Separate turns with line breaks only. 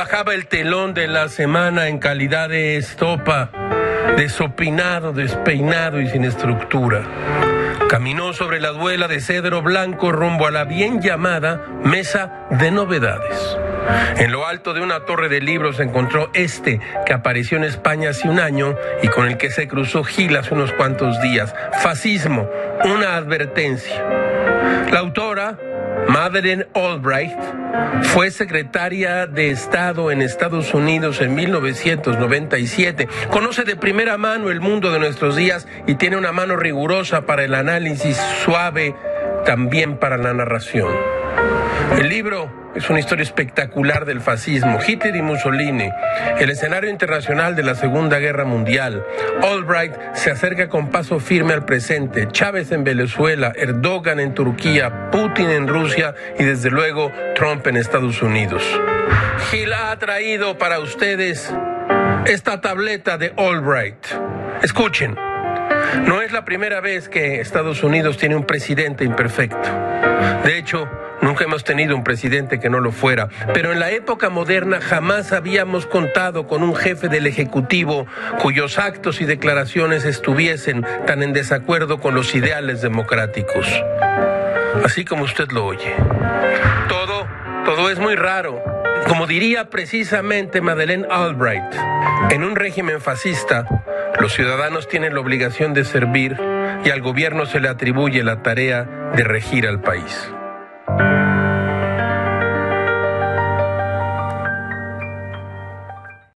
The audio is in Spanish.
Bajaba el telón de la semana en calidad de estopa, desopinado, despeinado y sin estructura. Caminó sobre la duela de cedro blanco rumbo a la bien llamada Mesa de Novedades. En lo alto de una torre de libros encontró este que apareció en España hace un año y con el que se cruzó Gil hace unos cuantos días. Fascismo, una advertencia. La autora, Madeleine Albright, fue secretaria de Estado en Estados Unidos en 1997. Conoce de primera mano el mundo de nuestros días y tiene una mano rigurosa para el análisis, suave también para la narración. El libro es una historia espectacular del fascismo, Hitler y Mussolini, el escenario internacional de la Segunda Guerra Mundial. Albright se acerca con paso firme al presente, Chávez en Venezuela, Erdogan en Turquía, Putin en Rusia y desde luego Trump en Estados Unidos. Gil ha traído para ustedes esta tableta de Albright. Escuchen. No es la primera vez que Estados Unidos tiene un presidente imperfecto. De hecho, Nunca hemos tenido un presidente que no lo fuera, pero en la época moderna jamás habíamos contado con un jefe del Ejecutivo cuyos actos y declaraciones estuviesen tan en desacuerdo con los ideales democráticos. Así como usted lo oye. Todo, todo es muy raro. Como diría precisamente Madeleine Albright, en un régimen fascista, los ciudadanos tienen la obligación de servir y al gobierno se le atribuye la tarea de regir al país.